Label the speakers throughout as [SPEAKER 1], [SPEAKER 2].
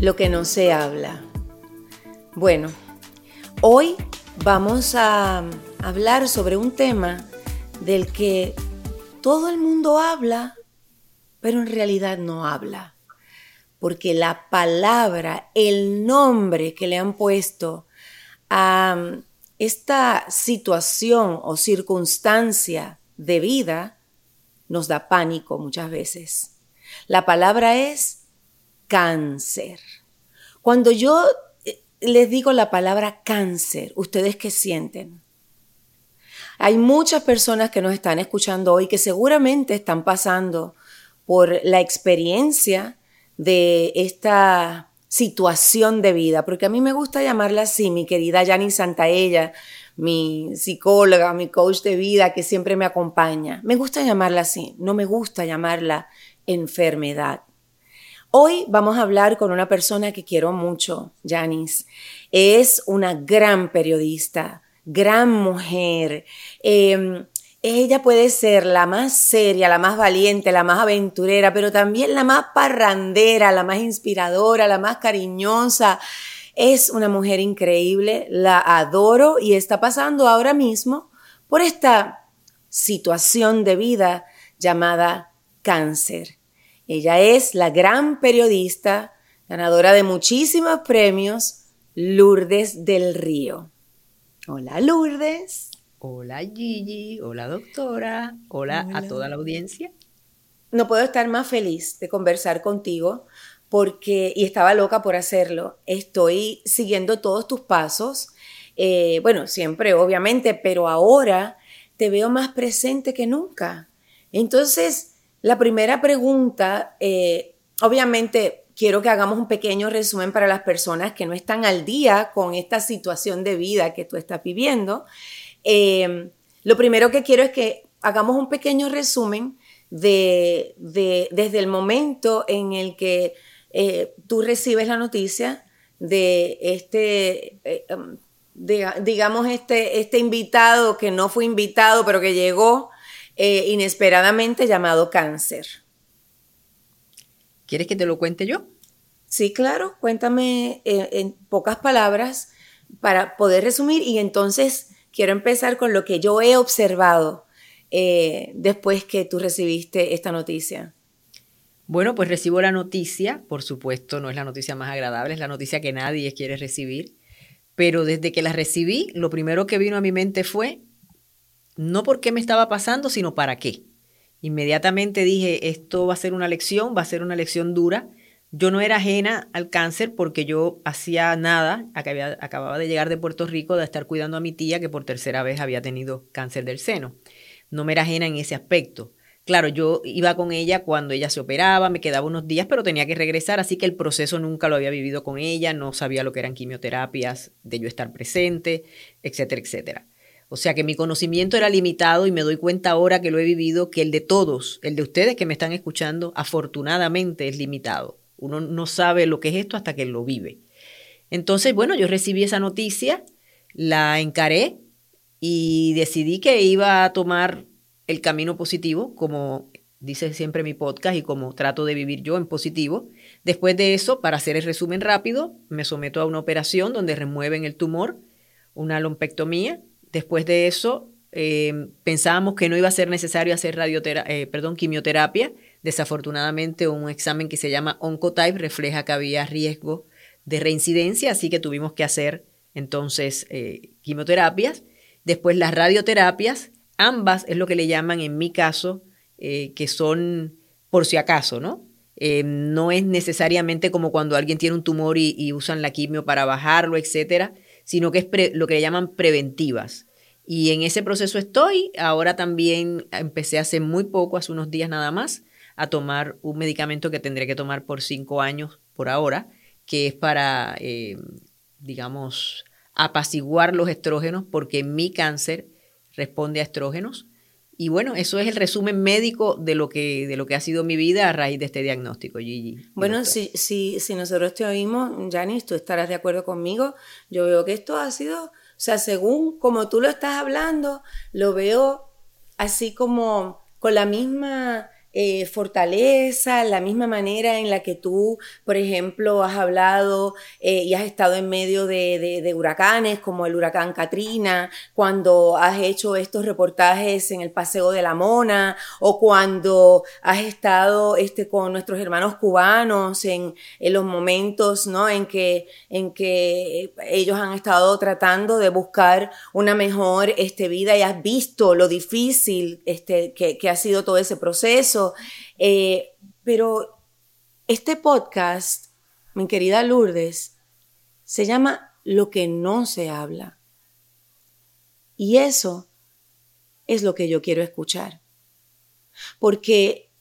[SPEAKER 1] Lo que no se habla. Bueno, hoy vamos a hablar sobre un tema del que todo el mundo habla, pero en realidad no habla. Porque la palabra, el nombre que le han puesto a esta situación o circunstancia de vida nos da pánico muchas veces. La palabra es cáncer. Cuando yo eh, les digo la palabra cáncer, ¿ustedes qué sienten? Hay muchas personas que nos están escuchando hoy que seguramente están pasando por la experiencia de esta situación de vida, porque a mí me gusta llamarla así, mi querida Yani Santaella, mi psicóloga, mi coach de vida que siempre me acompaña. Me gusta llamarla así, no me gusta llamarla enfermedad. Hoy vamos a hablar con una persona que quiero mucho, Janice. Es una gran periodista, gran mujer. Em, ella puede ser la más seria, la más valiente, la más aventurera, pero también la más parrandera, la más inspiradora, la más cariñosa. Es una mujer increíble, la adoro y está pasando ahora mismo por esta situación de vida llamada cáncer. Ella es la gran periodista, ganadora de muchísimos premios, Lourdes del Río. Hola Lourdes.
[SPEAKER 2] Hola Gigi, hola doctora, hola, a toda la audiencia.
[SPEAKER 1] No puedo estar más feliz de conversar contigo porque, y estaba loca por hacerlo, estoy siguiendo todos tus pasos, eh, bueno, siempre obviamente, pero ahora te veo más presente que nunca. Entonces, la primera pregunta, eh, obviamente quiero que hagamos un pequeño resumen para las personas que no están al día con esta situación de vida que tú estás viviendo. Eh, lo primero que quiero es que hagamos un pequeño resumen de, desde el momento en el que eh, tú recibes la noticia de este, eh, um, digamos, este, este invitado que no fue invitado, pero que llegó eh, inesperadamente llamado cáncer.
[SPEAKER 2] ¿Quieres que te lo cuente yo?
[SPEAKER 1] Sí, claro, cuéntame en pocas palabras para poder resumir y entonces quiero empezar con lo que yo he observado después que tú recibiste esta noticia.
[SPEAKER 2] Bueno, pues recibo la noticia, por supuesto no es la noticia más agradable, es la noticia que nadie quiere recibir, pero desde que la recibí, lo primero que vino a mi mente fue, no por qué me estaba pasando, sino para qué. Inmediatamente dije, esto va a ser una lección, va a ser una lección dura. Yo no era ajena al cáncer porque yo hacía nada, acababa de llegar de Puerto Rico de estar cuidando a mi tía que por tercera vez había tenido cáncer del seno. No me era ajena en ese aspecto. Claro, yo iba con ella cuando ella se operaba, me quedaba unos días, pero tenía que regresar, así que el proceso nunca lo había vivido con ella, no sabía lo que eran quimioterapias, de yo estar presente, etcétera, etcétera. O sea que mi conocimiento era limitado y me doy cuenta ahora que lo he vivido, que el de todos, el de ustedes que me están escuchando, afortunadamente es limitado. Uno no sabe lo que es esto hasta que lo vive. Entonces, bueno, yo recibí esa noticia, la encaré y decidí que iba a tomar el camino positivo, como dice siempre mi podcast y como trato de vivir yo en positivo. Después de eso, para hacer el resumen rápido, me someto a una operación donde remueven el tumor, una lumpectomía. Después de eso, eh, pensábamos que no iba a ser necesario hacer eh, perdón, quimioterapia. Desafortunadamente, un examen que se llama Oncotype refleja que había riesgo de reincidencia, así que tuvimos que hacer entonces eh, quimioterapias. Después las radioterapias, Ambas es lo que le llaman, en mi caso, eh, que son por si acaso, ¿no? Eh, no es necesariamente como cuando alguien tiene un tumor y, usan la quimio para bajarlo, etcétera, sino que es lo que le llaman preventivas. Y en ese proceso estoy. Ahora también empecé hace muy poco, hace unos días nada más, a tomar un medicamento que tendré que tomar por cinco años por ahora, que es para, eh, digamos, apaciguar los estrógenos, porque mi cáncer responde a estrógenos. Y bueno, eso es el resumen médico de lo que, de lo que ha sido mi vida a raíz de este diagnóstico, Gigi.
[SPEAKER 1] Bueno, si, si, si nosotros te oímos, Janice, tú estarás de acuerdo conmigo. Yo veo que esto ha sido, o sea, según como tú lo estás hablando, lo veo así como con la misma eh, fortaleza, la misma manera en la que tú, por ejemplo, has hablado eh, y has estado en medio de, huracanes como el huracán Katrina, cuando has hecho estos reportajes en el Paseo de la Mona o cuando has estado este, con nuestros hermanos cubanos en, los momentos ¿no? en, que, en que ellos han estado tratando de buscar una mejor este, vida y has visto lo difícil este, que ha sido todo ese proceso eh, pero este podcast, mi querida Lourdes, se llama Lo que no se habla. Y eso es lo que yo quiero escuchar. Porque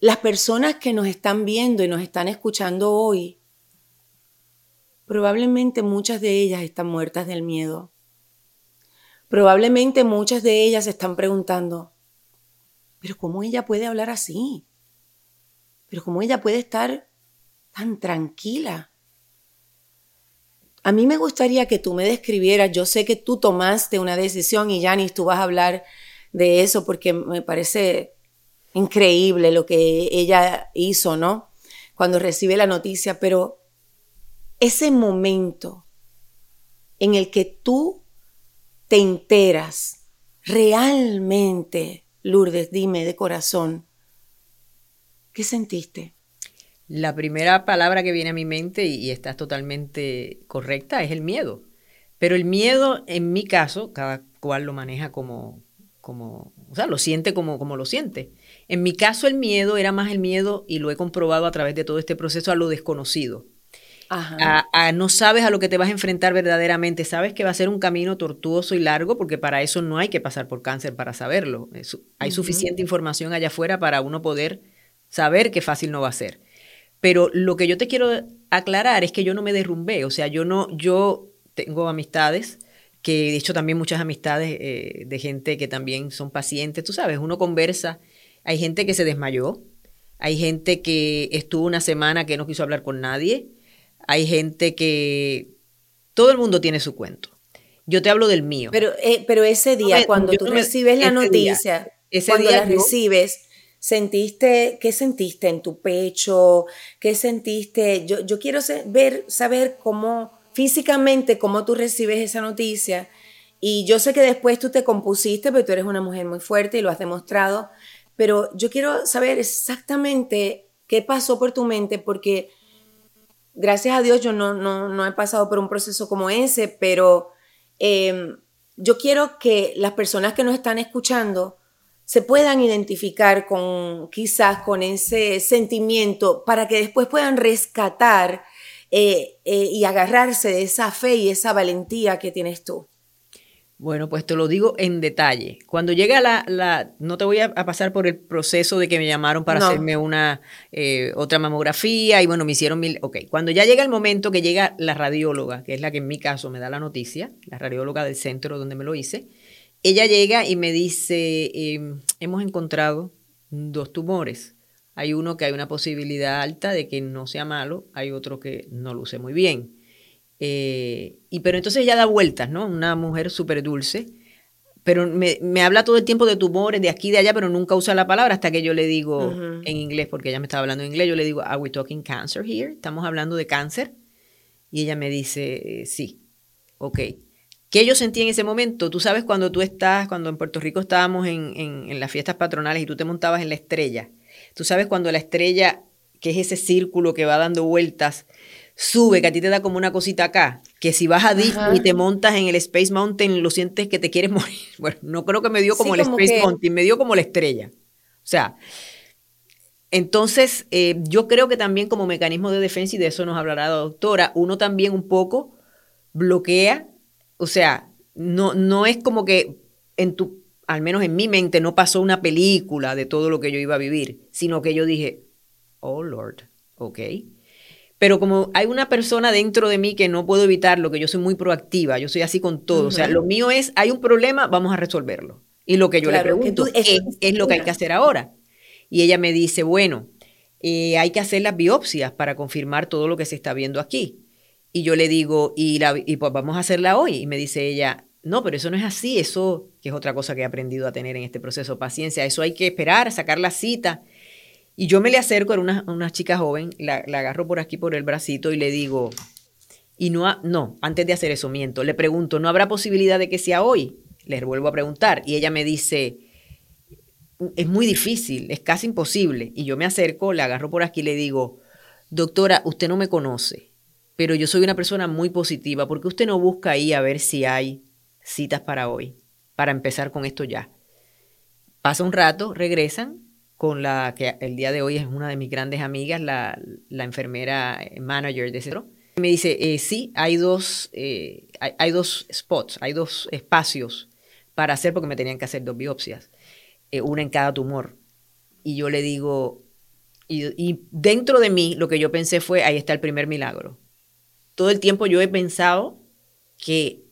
[SPEAKER 1] las personas que nos están viendo y nos están escuchando hoy, probablemente muchas de ellas están muertas del miedo. Probablemente muchas de ellas están preguntando, pero ¿cómo ella puede hablar así? Pero ¿cómo ella puede estar tan tranquila? A mí me gustaría que tú me describieras, yo sé que tú tomaste una decisión y Janis, tú vas a hablar de eso porque me parece increíble lo que ella hizo, ¿no? Cuando recibe la noticia, pero ese momento en el que tú te enteras realmente Lourdes, dime de corazón, ¿qué sentiste?
[SPEAKER 2] La primera palabra que viene a mi mente, y, está totalmente correcta, es el miedo. Pero el miedo, en mi caso, cada cual lo maneja como, como o sea, lo siente como, como lo siente. En mi caso, el miedo era más el miedo, y lo he comprobado a través de todo este proceso, a lo desconocido. A, no sabes a lo que te vas a enfrentar verdaderamente, sabes que va a ser un camino tortuoso y largo porque para eso no hay que pasar por cáncer para saberlo. hay suficiente información allá afuera para uno poder saber que fácil no va a ser. Pero lo que yo te quiero aclarar es que yo no me derrumbé, o sea, yo no, yo tengo amistades que de hecho también muchas amistades eh, de gente que también son pacientes, tú sabes, uno conversa, hay gente que se desmayó, hay gente que estuvo una semana que no quiso hablar con nadie, hay gente que... Todo el mundo tiene su cuento. Yo te hablo del mío.
[SPEAKER 1] Pero, eh, pero ese día, cuando tú recibes la noticia, cuando la recibes, ¿sentiste, qué sentiste en tu pecho? ¿Qué sentiste? Yo, yo quiero ver, saber cómo, físicamente, cómo tú recibes esa noticia. Y yo sé que después tú te compusiste, pero tú eres una mujer muy fuerte y lo has demostrado. Pero yo quiero saber exactamente qué pasó por tu mente, porque gracias a Dios yo no, no, he pasado por un proceso como ese, pero em, yo quiero que las personas que nos están escuchando se puedan identificar con quizás con ese sentimiento para que después puedan rescatar eh, eh, y agarrarse de esa fe y esa valentía que tienes tú.
[SPEAKER 2] Bueno, pues te lo digo en detalle. Cuando llega la, la no te voy a, pasar por el proceso de que me llamaron para hacerme una eh, otra mamografía y bueno, me hicieron mil, ok, cuando ya llega el momento que llega la radióloga, que es la que en mi caso me da la noticia, la radióloga del centro donde me lo hice, ella llega y me dice, em, hemos encontrado dos tumores. Hay uno que hay una posibilidad alta de que no sea malo, hay otro que no luce muy bien. Eh, y pero entonces ella da vueltas, ¿no? Una mujer súper dulce, pero me, habla todo el tiempo de tumores, de aquí, de allá, pero nunca usa la palabra hasta que yo le digo en inglés, porque ella me estaba hablando en inglés, yo le digo, ¿Are we talking cancer here? ¿Estamos hablando de cáncer? Y ella me dice, sí, ok. ¿Qué yo sentí en ese momento? Tú sabes cuando tú estás, cuando en Puerto Rico estábamos en, en las fiestas patronales y tú te montabas en la estrella. Tú sabes cuando la estrella, que es ese círculo que va dando vueltas, sube, que a ti te da como una cosita acá, que si vas a Disney y te montas en el Space Mountain, lo sientes que te quieres morir. Bueno, no creo que me dio como el Space Mountain, me dio como la estrella. O sea, entonces eh, yo creo que también como mecanismo de defensa, y de eso nos hablará la doctora, uno también un poco bloquea, o sea, no, no es como que en tu, al menos en mi mente, no pasó una película de todo lo que yo iba a vivir, sino que yo dije, oh Lord, ok pero como hay una persona dentro de mí que no puedo evitarlo, que yo soy muy proactiva, yo soy así con todo, o sea, lo mío es, hay un problema, vamos a resolverlo. Y lo que yo le pregunto es, es, lo que hay que hacer ahora? Y ella me dice, bueno, eh, hay que hacer las biopsias para confirmar todo lo que se está viendo aquí. Y yo le digo, y, la, y pues vamos a hacerla hoy. Y me dice ella, no, pero eso no es así, eso que es otra cosa que he aprendido a tener en este proceso, paciencia. Eso hay que esperar, sacar la cita. Y yo me le acerco, era una, una chica joven, la, la, agarro por aquí por el bracito y le digo, y no, no, antes de hacer eso miento, le pregunto, ¿no habrá posibilidad de que sea hoy? Le vuelvo a preguntar y ella me dice, es muy difícil, es casi imposible. Y yo me acerco, le agarro por aquí y le digo, doctora, usted no me conoce, pero yo soy una persona muy positiva, porque usted no busca ahí a ver si hay citas para hoy, para empezar con esto ya. Pasa un rato, regresan con la que el día de hoy es una de mis grandes amigas, la, enfermera manager de centro. Me dice, eh, sí, hay dos, eh, hay, dos spots, hay dos espacios para hacer porque me tenían que hacer dos biopsias. Eh, una en cada tumor. Y yo le digo, y, dentro de mí lo que yo pensé fue, ahí está el primer milagro. Todo el tiempo yo he pensado que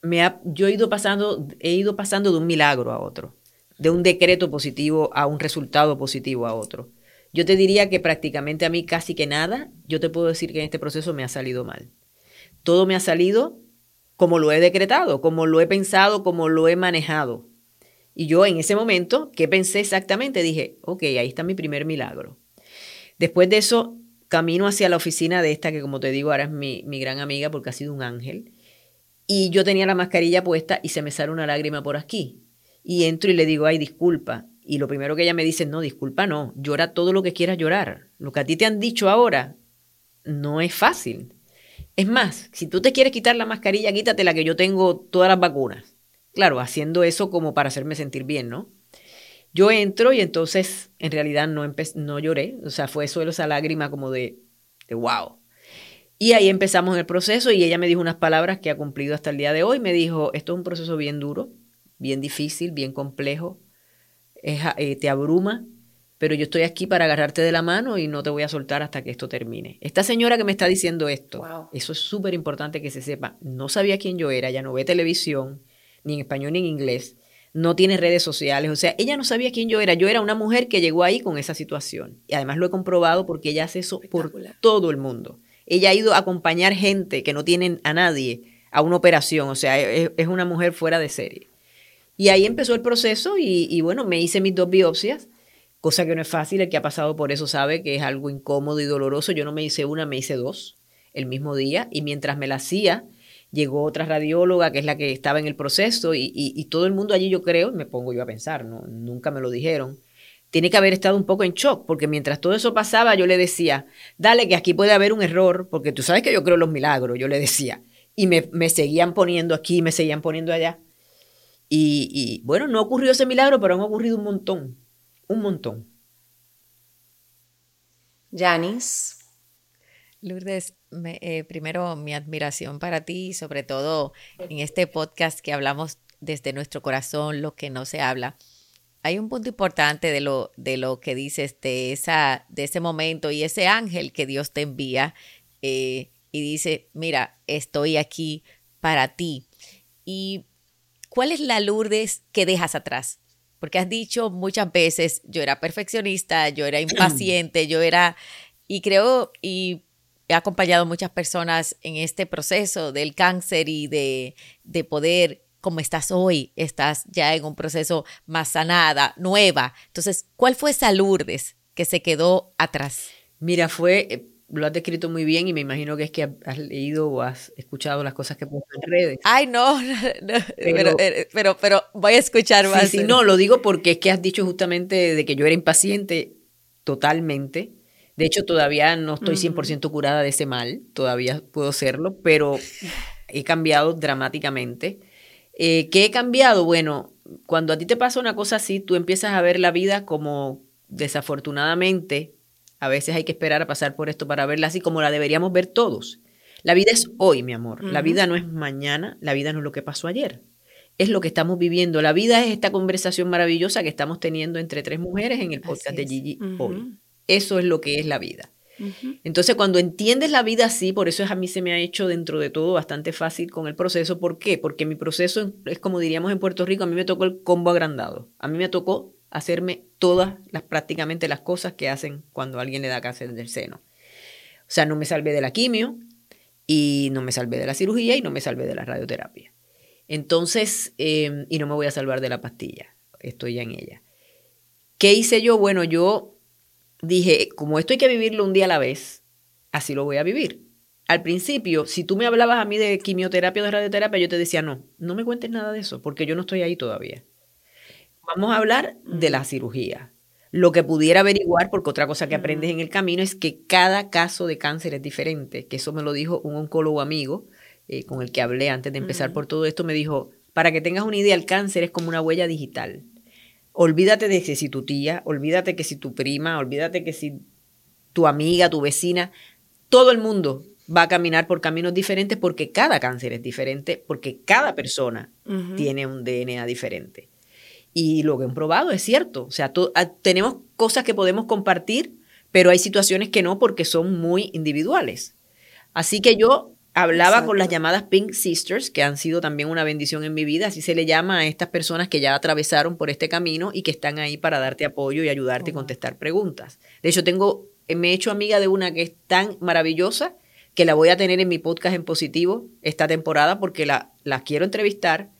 [SPEAKER 2] me ha, yo he ido, pasando, he ido pasando de un milagro a otro, de un decreto positivo a un resultado positivo a otro. Yo te diría que prácticamente a mí casi que nada, yo te puedo decir que en este proceso me ha salido mal. Todo me ha salido como lo he decretado, como lo he pensado, como lo he manejado. Y yo en ese momento, ¿qué pensé exactamente? Dije, ok, ahí está mi primer milagro. Después de eso, camino hacia la oficina de esta, que como te digo, ahora es mi, mi gran amiga porque ha sido un ángel. Y yo tenía la mascarilla puesta y se me sale una lágrima por aquí. Y entro y le digo, ay, disculpa. Y lo primero que ella me dice, no, disculpa, no, llora todo lo que quieras llorar. Lo que a ti te han dicho ahora no es fácil. Es más, si tú te quieres quitar la mascarilla, quítate la que yo tengo todas las vacunas. Claro, haciendo eso como para hacerme sentir bien, ¿no? Yo entro y entonces en realidad no, no lloré, o sea, fue solo esa lágrima como de, de wow. Y ahí empezamos el proceso y ella me dijo unas palabras que ha cumplido hasta el día de hoy. Me dijo, esto es un proceso bien duro, bien difícil, bien complejo, eh, te abruma, pero yo estoy aquí para agarrarte de la mano y no te voy a soltar hasta que esto termine. Esta señora que me está diciendo esto, eso es súper importante que se sepa, no sabía quién yo era, ya no ve televisión, ni en español ni en inglés, no tiene redes sociales, o sea, ella no sabía quién yo era, yo era una mujer que llegó ahí con esa situación. Y además lo he comprobado porque ella hace eso por todo el mundo. Ella ha ido a acompañar gente que no tienen a nadie a una operación, o sea, es, una mujer fuera de serie. Y ahí empezó el proceso y, bueno, me hice mis dos biopsias, cosa que no es fácil, el que ha pasado por eso sabe que es algo incómodo y doloroso. Yo no me hice una, me hice dos el mismo día y mientras me la hacía, llegó otra radióloga que es la que estaba en el proceso y, todo el mundo allí yo creo, me pongo yo a pensar, ¿no? nunca me lo dijeron, tiene que haber estado un poco en shock, porque mientras todo eso pasaba yo le decía, dale que aquí puede haber un error, porque tú sabes que yo creo en los milagros, yo le decía, y me, seguían poniendo aquí, me seguían poniendo allá. Y, y bueno, no ocurrió ese milagro, pero han ocurrido un montón, un montón.
[SPEAKER 1] Janice.
[SPEAKER 3] Lourdes, eh, primero mi admiración para ti, sobre todo en este podcast que hablamos desde nuestro corazón, lo que no se habla. Hay un punto importante de lo, de lo que dices de, esa, de ese momento y ese ángel que Dios te envía eh, y dice, mira, estoy aquí para ti. ¿Y cuál es la Lourdes que dejas atrás? Porque has dicho muchas veces, yo era perfeccionista, yo era impaciente, yo era, y creo, y he acompañado muchas personas en este proceso del cáncer y de, de poder, como estás hoy, estás ya en un proceso más sanada, nueva. Entonces, ¿cuál fue esa Lourdes que se quedó atrás?
[SPEAKER 2] Mira, fue, eh, lo has descrito muy bien y me imagino que es que has leído o has escuchado las cosas que pongo en redes.
[SPEAKER 3] Ay, no, eh, pero, pero, voy a escuchar más.
[SPEAKER 2] Sí, sí, no, lo digo porque es que has dicho justamente de que yo era impaciente totalmente de hecho, todavía no estoy 100% curada de ese mal, todavía puedo serlo, pero he cambiado dramáticamente. Eh, ¿Qué he cambiado? Bueno, cuando a ti te pasa una cosa así, tú empiezas a ver la vida como desafortunadamente, a veces hay que esperar a pasar por esto para verla así como la deberíamos ver todos. La vida es hoy, mi amor. La vida no es mañana, la vida no es lo que pasó ayer. Es lo que estamos viviendo. La vida es esta conversación maravillosa que estamos teniendo entre tres mujeres en el podcast de Gigi hoy. Eso es lo que es la vida. Entonces, cuando entiendes la vida así, por eso es a mí se me ha hecho dentro de todo bastante fácil con el proceso. ¿Por qué? Porque mi proceso es como diríamos en Puerto Rico, a mí me tocó el combo agrandado. A mí me tocó hacerme todas las prácticamente las cosas que hacen cuando alguien le da cáncer del seno. O sea, no me salvé de la quimio y no me salvé de la cirugía y no me salvé de la radioterapia. Entonces, em, y no me voy a salvar de la pastilla, estoy ya en ella. ¿Qué hice yo? Bueno, yo dije, como esto hay que vivirlo un día a la vez, así lo voy a vivir. Al principio, si tú me hablabas a mí de quimioterapia o de radioterapia, yo te decía, no, no me cuentes nada de eso, porque yo no estoy ahí todavía. Vamos a hablar de la cirugía. Lo que pudiera averiguar, porque otra cosa que aprendes en el camino es que cada caso de cáncer es diferente, que eso me lo dijo un oncólogo amigo eh, con el que hablé antes de empezar por todo esto, me dijo, para que tengas una idea, el cáncer es como una huella digital. Olvídate de que si tu tía, olvídate que si tu prima, olvídate que si tu amiga, tu vecina, todo el mundo va a caminar por caminos diferentes porque cada cáncer es diferente, porque cada persona tiene un DNA diferente. Y lo que han probado es cierto. O sea, ah, tenemos cosas que podemos compartir, pero hay situaciones que no porque son muy individuales. Así que yo Hablaba con las llamadas Pink Sisters, que han sido también una bendición en mi vida, así se le llama a estas personas que ya atravesaron por este camino y que están ahí para darte apoyo y ayudarte y contestar preguntas. De hecho, tengo, me he hecho amiga de una que es tan maravillosa que la voy a tener en mi podcast en positivo esta temporada porque la, la quiero entrevistar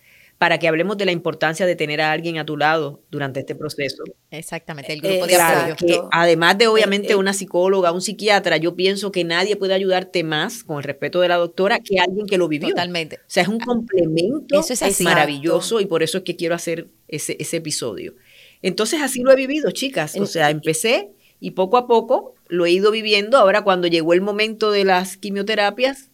[SPEAKER 2] para que hablemos de la importancia de tener a alguien a tu lado durante este proceso.
[SPEAKER 3] Exactamente, el grupo de apoyo.
[SPEAKER 2] Que además de obviamente una psicóloga, un psiquiatra, yo pienso que nadie puede ayudarte más, con el respeto de la doctora, que alguien que lo vivió.
[SPEAKER 3] Totalmente.
[SPEAKER 2] O sea, es un complemento eso es maravilloso y por eso es que quiero hacer ese, ese episodio. Entonces así lo he vivido, chicas. O sea, empecé y poco a poco lo he ido viviendo. Ahora cuando llegó el momento de las quimioterapias,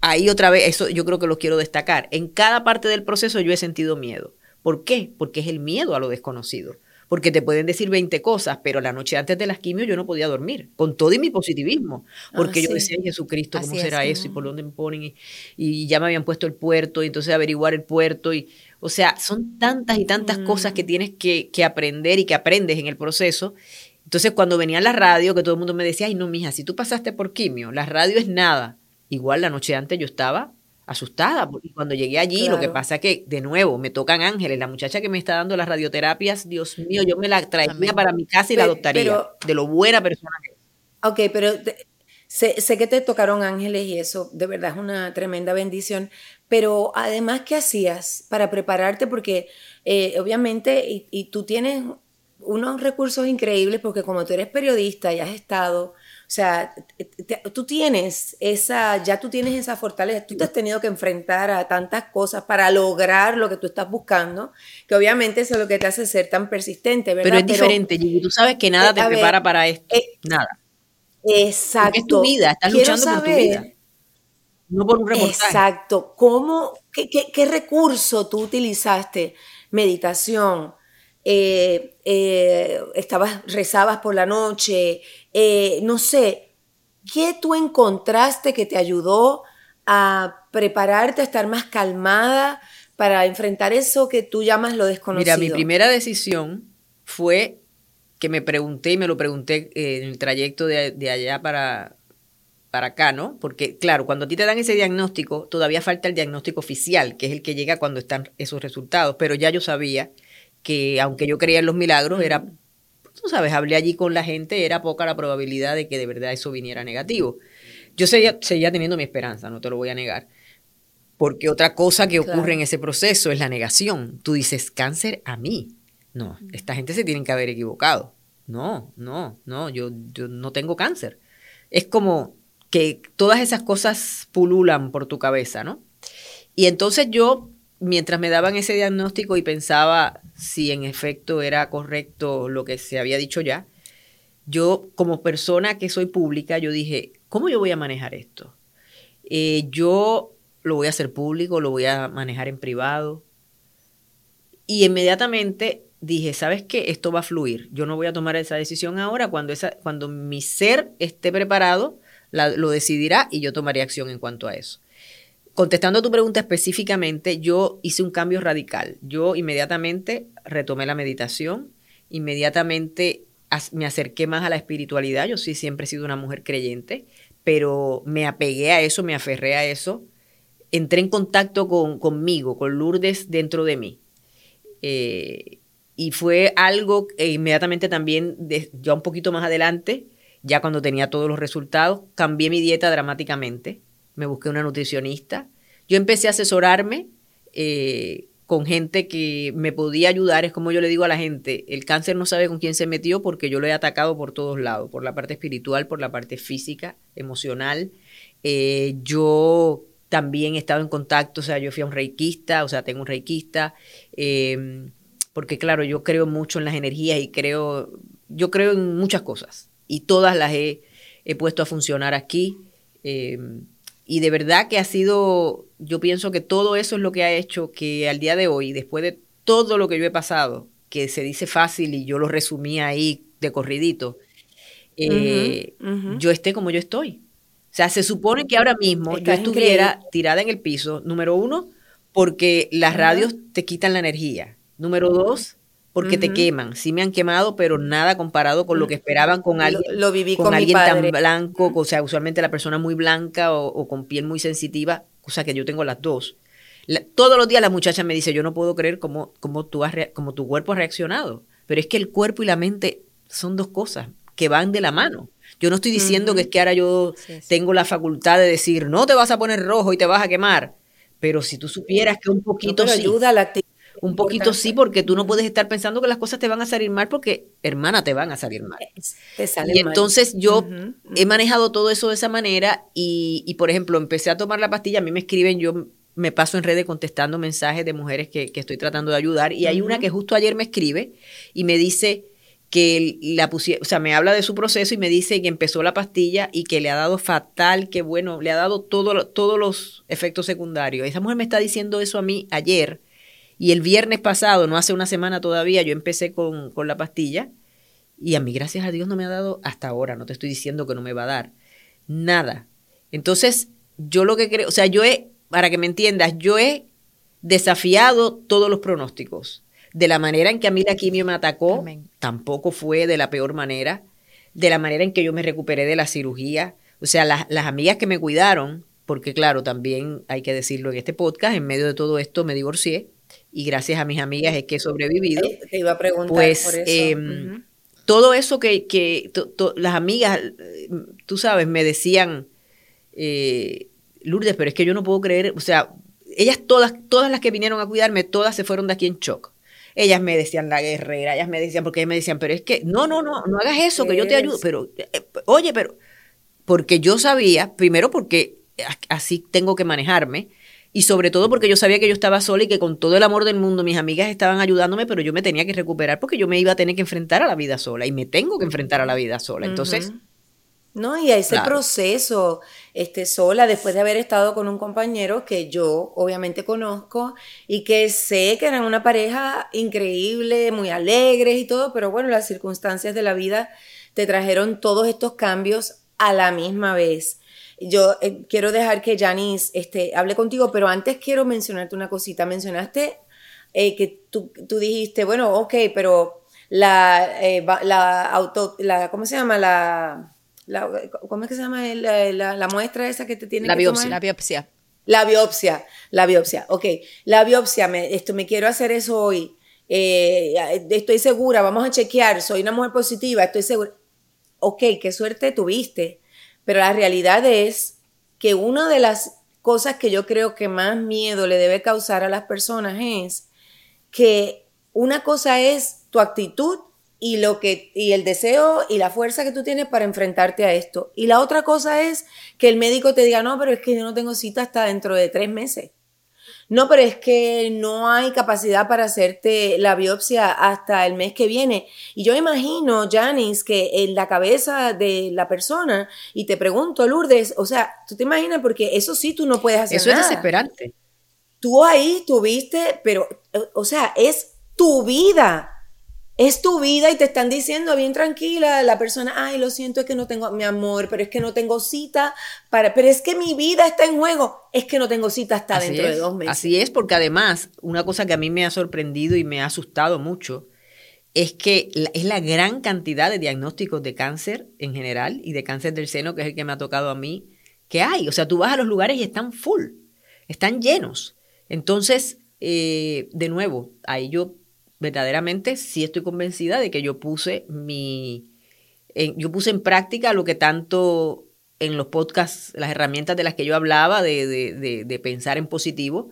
[SPEAKER 2] ahí otra vez, eso yo creo que lo quiero destacar. En cada parte del proceso yo he sentido miedo. ¿Por qué? Porque es el miedo a lo desconocido. Porque te pueden decir 20 cosas, pero la noche antes de las quimios yo no podía dormir, con todo y mi positivismo. Porque yo decía, Jesucristo, ¿cómo será eso? ¿Y por dónde me ponen? Y, ya me habían puesto el puerto, y entonces averiguar el puerto. y O sea, son tantas y tantas cosas que mm. tienes que, que aprender y que aprendes en el proceso. Entonces, cuando venía la radio, que todo el mundo me decía, ay, no, mija, si tú pasaste por quimio, la radio es nada. Igual la noche antes yo estaba asustada. Y cuando llegué allí, lo que pasa es que, de nuevo, me tocan ángeles. La muchacha que me está dando las radioterapias, Dios mío, yo me la traía para mi casa y la adoptaría. de lo buena persona que es.
[SPEAKER 1] Ok, pero sé, sé, que te tocaron ángeles y eso de verdad es una tremenda bendición. Pero además, ¿qué hacías para prepararte? Porque eh, obviamente, y, y tú tienes unos recursos increíbles porque como tú eres periodista y has estado o sea, tú tienes esa, ya tú tienes esa fortaleza, tú te has tenido que enfrentar a tantas cosas para lograr lo que tú estás buscando, que obviamente eso es lo que te hace ser tan persistente, ¿verdad?
[SPEAKER 2] Pero es diferente, Gigi, tú sabes que nada te prepara para esto, eh, nada.
[SPEAKER 1] Exacto.
[SPEAKER 2] es tu vida, estás luchando por tu vida. No por un reportaje.
[SPEAKER 1] Exacto. ¿Cómo, qué, qué, recurso tú utilizaste? Meditación, eh, eh, estabas, rezabas por la noche, eh, no sé, ¿qué tú encontraste que te ayudó a prepararte, a estar más calmada para enfrentar eso que tú llamas lo desconocido?
[SPEAKER 2] Mira, mi primera decisión fue que me pregunté y me lo pregunté eh, en el trayecto de, allá para, para acá, ¿no? Porque, claro, cuando a ti te dan ese diagnóstico, todavía falta el diagnóstico oficial, que es el que llega cuando están esos resultados, pero ya yo sabía que aunque yo creía en los milagros, era tú sabes, hablé allí con la gente, era poca la probabilidad de que de verdad eso viniera negativo. Yo seguía, teniendo mi esperanza, no te lo voy a negar. Porque otra cosa que ocurre en ese proceso es la negación. Tú dices, cáncer a mí. No, esta gente se tiene que haber equivocado. No, no, no, yo, yo no tengo cáncer. Es como que todas esas cosas pululan por tu cabeza, ¿no? Y entonces yo mientras me daban ese diagnóstico y pensaba si en efecto era correcto lo que se había dicho ya, yo como persona que soy pública, yo dije, ¿cómo yo voy a manejar esto? Eh, yo lo voy a hacer público, lo voy a manejar en privado. Y inmediatamente dije, ¿sabes qué? Esto va a fluir. Yo no voy a tomar esa decisión ahora. Cuando, esa, cuando mi ser esté preparado, lo decidirá y yo tomaré acción en cuanto a eso contestando a tu pregunta específicamente, yo hice un cambio radical. Yo inmediatamente retomé la meditación, inmediatamente me acerqué más a la espiritualidad. Yo sí siempre he sido una mujer creyente, pero me apegué a eso, me aferré a eso. Entré en contacto con, conmigo, con Lourdes dentro de mí. Eh, y fue algo que inmediatamente también, ya un poquito más adelante, ya cuando tenía todos los resultados, cambié mi dieta dramáticamente me busqué una nutricionista. Yo empecé a asesorarme eh, con gente que me podía ayudar. Es como yo le digo a la gente, el cáncer no sabe con quién se metió porque yo lo he atacado por todos lados, por la parte espiritual, por la parte física, emocional. Eh, yo también he estado en contacto, o sea, yo fui a un reikista, o sea, tengo un reikista, em, porque claro, yo creo mucho en las energías y creo, yo creo en muchas cosas y todas las he, puesto a funcionar aquí. Em, y de verdad que ha sido, yo pienso que todo eso es lo que ha hecho que al día de hoy, después de todo lo que yo he pasado, que se dice fácil y yo lo resumí ahí de corridito, eh, yo esté como yo estoy. O sea, se supone que ahora mismo yo estuviera tirada en el piso, número uno, porque las radios te quitan la energía. Número dos, porque te queman. Sí me han quemado, pero nada comparado con lo que esperaban con alguien,
[SPEAKER 1] lo, viví
[SPEAKER 2] con, alguien tan blanco, o sea, usualmente la persona muy blanca o, con piel muy sensitiva, cosa que yo tengo las dos. todos los días la muchacha me dice, yo no puedo creer cómo, cómo, tú has cómo tu cuerpo ha reaccionado. Pero es que el cuerpo y la mente son dos cosas que van de la mano. Yo no estoy diciendo que es que ahora yo tengo la facultad de decir, no te vas a poner rojo y te vas a quemar. Pero si tú supieras que un poquito
[SPEAKER 1] ayuda a la
[SPEAKER 2] un poquito sí, porque tú no puedes estar pensando que las cosas te van a salir mal, porque hermana te van a salir mal. y entonces yo he manejado todo eso de esa manera y, por ejemplo, empecé a tomar la pastilla, a mí me escriben, yo me paso en redes contestando mensajes de mujeres que, estoy tratando de ayudar y hay una que justo ayer me escribe y me dice que la pusieron, o sea, me habla de su proceso y me dice que empezó la pastilla y que le ha dado fatal, que bueno, le ha dado todo, todos los efectos secundarios. Esa mujer me está diciendo eso a mí ayer y el viernes pasado, no hace una semana todavía, yo empecé con, la pastilla y a mí, gracias a Dios, no me ha dado hasta ahora. No te estoy diciendo que no me va a dar. Nada. Entonces, yo lo que creo, o sea, yo he, para que me entiendas, yo he desafiado todos los pronósticos. De la manera en que a mí la quimio me atacó, tampoco fue de la peor manera. De la manera en que yo me recuperé de la cirugía. O sea, las, las amigas que me cuidaron, porque claro, también hay que decirlo en este podcast, en medio de todo esto me divorcié y gracias a mis amigas es que he sobrevivido.
[SPEAKER 1] Te iba a preguntar
[SPEAKER 2] pues,
[SPEAKER 1] por eso.
[SPEAKER 2] Em, todo eso que, que las amigas, tú sabes, me decían, eh, Lourdes, pero es que yo no puedo creer, o sea, ellas todas, todas las que vinieron a cuidarme, todas se fueron de aquí en shock. Ellas me decían la guerrera, ellas me decían, porque ellas me decían, pero es que, no, no, no, no hagas eso, que yo te ayudo, pero, eh, oye, pero, porque yo sabía, primero porque así tengo que manejarme, y sobre todo porque yo sabía que yo estaba sola y que con todo el amor del mundo mis amigas estaban ayudándome, pero yo me tenía que recuperar porque yo me iba a tener que enfrentar a la vida sola y me tengo que enfrentar a la vida sola. Entonces...
[SPEAKER 1] No, y a ese proceso, este, sola, después de haber estado con un compañero que yo obviamente conozco y que sé que eran una pareja increíble, muy alegres y todo, pero bueno, las circunstancias de la vida te trajeron todos estos cambios a la misma vez. Yo eh, quiero dejar que Janice este, hable contigo, pero antes quiero mencionarte una cosita. Mencionaste eh, que tú, dijiste, bueno, ok, pero la, eh, la auto, la, ¿cómo se llama? La, ¿Cómo es que se llama la, muestra esa que te tiene
[SPEAKER 3] la
[SPEAKER 1] que
[SPEAKER 3] biopsia,
[SPEAKER 1] tomar?
[SPEAKER 3] La biopsia.
[SPEAKER 1] La biopsia, la biopsia, ok. La biopsia, me, esto, me quiero hacer eso hoy. estoy segura, vamos a chequear, soy una mujer positiva, estoy segura. Ok, qué suerte tuviste pero la realidad es que una de las cosas que yo creo que más miedo le debe causar a las personas es que una cosa es tu actitud y lo que y el deseo y la fuerza que tú tienes para enfrentarte a esto. Y la otra cosa es que el médico te diga no pero es que yo no tengo cita hasta dentro de tres meses no, pero es que no hay capacidad para hacerte la biopsia hasta el mes que viene. Y yo imagino, Janice, que en la cabeza de la persona, y te pregunto, Lourdes, o sea, tú te imaginas, porque eso sí tú no puedes hacer
[SPEAKER 2] Eso es desesperante.
[SPEAKER 1] Tú ahí tuviste, pero, o sea, es tu vida es tu vida y te están diciendo bien tranquila la persona, ay, lo siento, es que no tengo mi amor, pero es que no tengo cita para, pero es que mi vida está en juego, es que no tengo cita hasta dentro de dos meses.
[SPEAKER 2] Así es, porque además, una cosa que a mí me ha sorprendido y me ha asustado mucho es que es la gran cantidad de diagnósticos de cáncer en general y de cáncer del seno, que es el que me ha tocado a mí, que hay. O sea, tú vas a los lugares y están full, están llenos. Entonces, eh, de nuevo, ahí yo verdaderamente sí estoy convencida de que yo puse mi, yo puse en práctica lo que tanto en los podcasts, las herramientas de las que yo hablaba, de, de, de, pensar en positivo,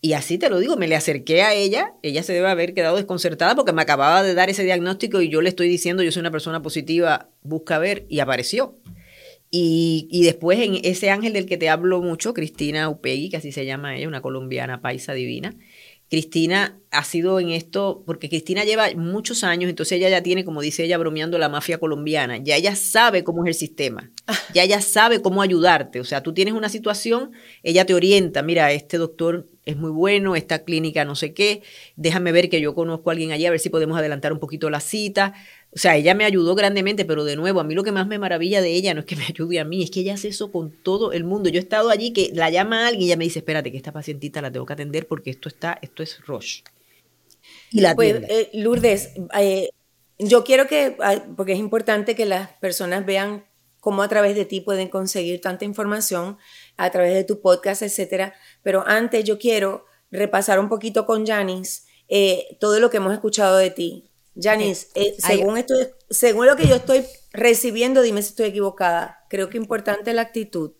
[SPEAKER 2] Y así te lo digo, me le acerqué a ella, ella se debe haber quedado desconcertada porque me acababa de dar ese diagnóstico y yo le estoy diciendo, yo soy una persona positiva, busca ver, y apareció. Y, y, después en ese ángel del que te hablo mucho, Cristina Upegui, que así se llama ella, una colombiana paisa divina, Cristina ha sido en esto, porque Cristina lleva muchos años, entonces ella ya tiene, como dice ella, bromeando la mafia colombiana, ya ella sabe cómo es el sistema, ah. ya ella sabe cómo ayudarte, o sea, tú tienes una situación, ella te orienta, mira, este doctor es muy bueno, esta clínica no sé qué, déjame ver que yo conozco a alguien allí, a ver si podemos adelantar un poquito la cita, o sea, ella me ayudó grandemente, pero de nuevo, a mí lo que más me maravilla de ella no es que me ayude a mí, es que ella hace eso con todo el mundo. Yo he estado allí que la llama a alguien y ella me dice, espérate, que esta pacientita la tengo que atender porque esto está, esto es Roche.
[SPEAKER 1] Y la pues, eh, Lourdes, eh, yo quiero que, porque es importante que las personas vean cómo a través de ti pueden conseguir tanta información, a través de tu podcast, etcétera. Pero antes yo quiero repasar un poquito con Janice eh, todo lo que hemos escuchado de ti. Janice, eh, según, esto, según lo que yo estoy recibiendo, dime si estoy equivocada. Creo que importante la actitud.